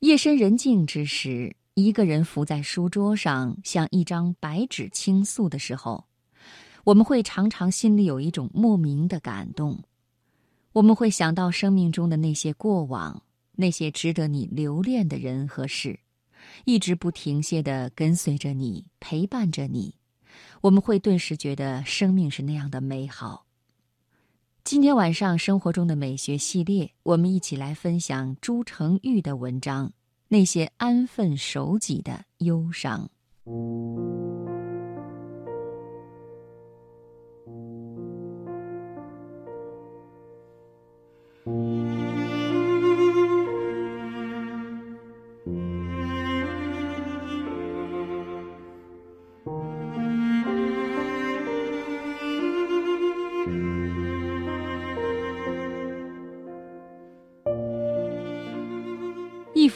夜深人静之时，一个人伏在书桌上，像一张白纸倾诉的时候，我们会常常心里有一种莫名的感动。我们会想到生命中的那些过往，那些值得你留恋的人和事，一直不停歇地跟随着你，陪伴着你。我们会顿时觉得生命是那样的美好。今天晚上生活中的美学系列，我们一起来分享朱成玉的文章《那些安分守己的忧伤》。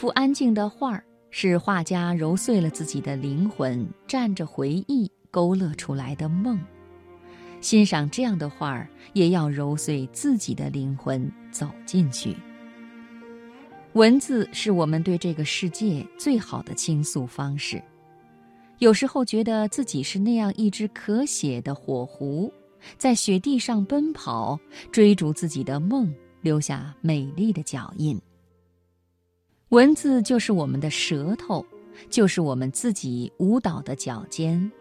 幅安静的画儿，是画家揉碎了自己的灵魂，蘸着回忆勾勒出来的梦。欣赏这样的画儿，也要揉碎自己的灵魂，走进去。文字是我们对这个世界最好的倾诉方式。有时候觉得自己是那样一只可写的火狐，在雪地上奔跑，追逐自己的梦，留下美丽的脚印。文字就是我们的舌头，就是我们自己舞蹈的脚尖。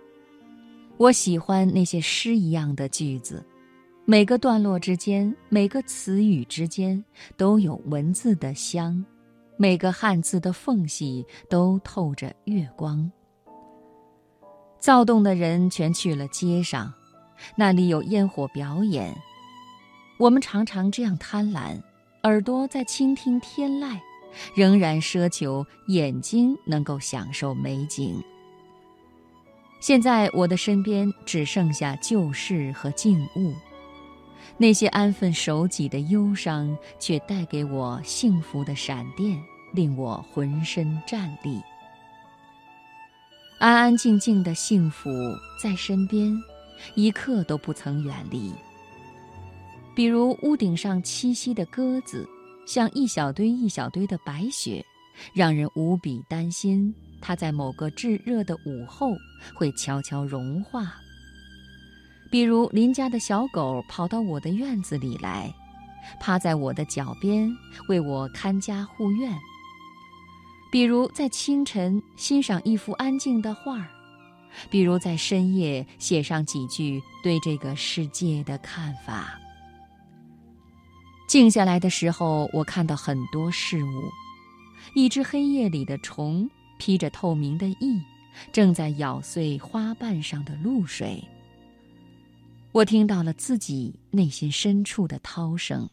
我喜欢那些诗一样的句子，每个段落之间，每个词语之间都有文字的香，每个汉字的缝隙都透着月光。躁动的人全去了街上，那里有烟火表演。我们常常这样贪婪，耳朵在倾听天籁。仍然奢求眼睛能够享受美景。现在我的身边只剩下旧事和静物，那些安分守己的忧伤，却带给我幸福的闪电，令我浑身战栗。安安静静的幸福在身边，一刻都不曾远离。比如屋顶上栖息的鸽子。像一小堆一小堆的白雪，让人无比担心。它在某个炙热的午后会悄悄融化。比如邻家的小狗跑到我的院子里来，趴在我的脚边为我看家护院。比如在清晨欣赏一幅安静的画儿，比如在深夜写上几句对这个世界的看法。静下来的时候，我看到很多事物。一只黑夜里的虫披着透明的翼，正在咬碎花瓣上的露水。我听到了自己内心深处的涛声。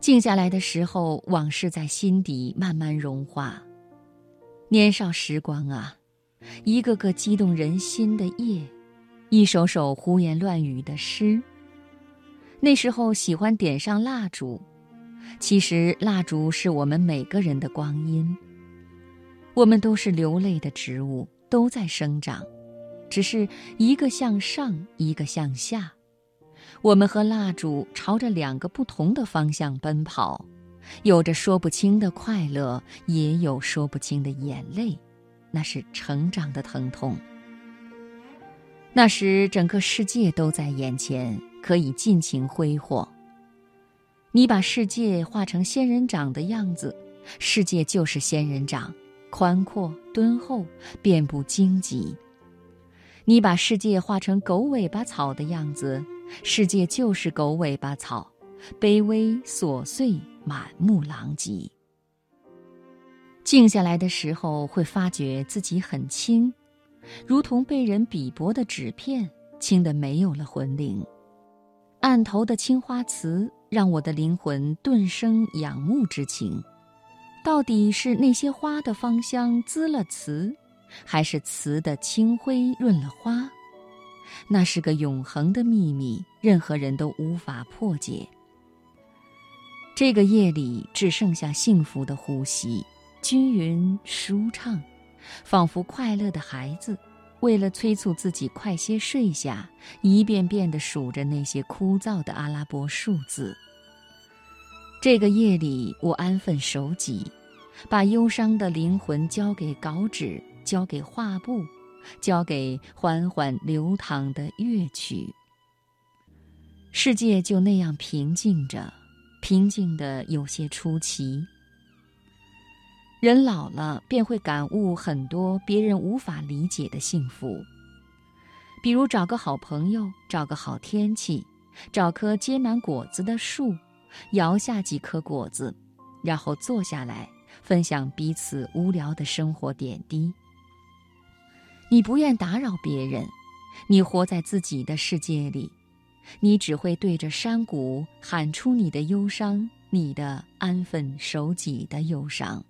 静下来的时候，往事在心底慢慢融化。年少时光啊，一个个激动人心的夜，一首首胡言乱语的诗。那时候喜欢点上蜡烛，其实蜡烛是我们每个人的光阴。我们都是流泪的植物，都在生长，只是一个向上，一个向下。我们和蜡烛朝着两个不同的方向奔跑，有着说不清的快乐，也有说不清的眼泪，那是成长的疼痛。那时，整个世界都在眼前。可以尽情挥霍。你把世界画成仙人掌的样子，世界就是仙人掌，宽阔敦厚，遍布荆棘。你把世界画成狗尾巴草的样子，世界就是狗尾巴草，卑微琐碎，满目狼藉。静下来的时候，会发觉自己很轻，如同被人比薄的纸片，轻得没有了魂灵。案头的青花瓷让我的灵魂顿生仰慕之情，到底是那些花的芳香滋了瓷，还是瓷的清辉润了花？那是个永恒的秘密，任何人都无法破解。这个夜里只剩下幸福的呼吸，均匀舒畅，仿佛快乐的孩子。为了催促自己快些睡下，一遍遍地数着那些枯燥的阿拉伯数字。这个夜里，我安分守己，把忧伤的灵魂交给稿纸，交给画布，交给缓缓流淌的乐曲。世界就那样平静着，平静的有些出奇。人老了，便会感悟很多别人无法理解的幸福，比如找个好朋友，找个好天气，找棵结满果子的树，摇下几颗果子，然后坐下来分享彼此无聊的生活点滴。你不愿打扰别人，你活在自己的世界里，你只会对着山谷喊出你的忧伤，你的安分守己的忧伤。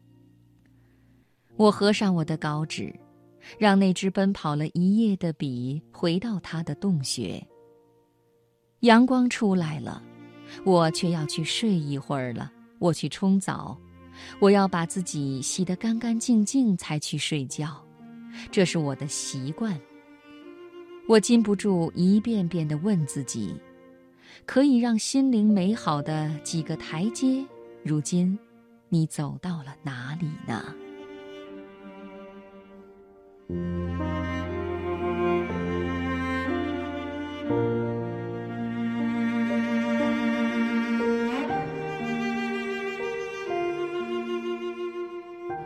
我合上我的稿纸，让那支奔跑了一夜的笔回到它的洞穴。阳光出来了，我却要去睡一会儿了。我去冲澡，我要把自己洗得干干净净才去睡觉，这是我的习惯。我禁不住一遍遍地问自己：可以让心灵美好的几个台阶，如今，你走到了哪里呢？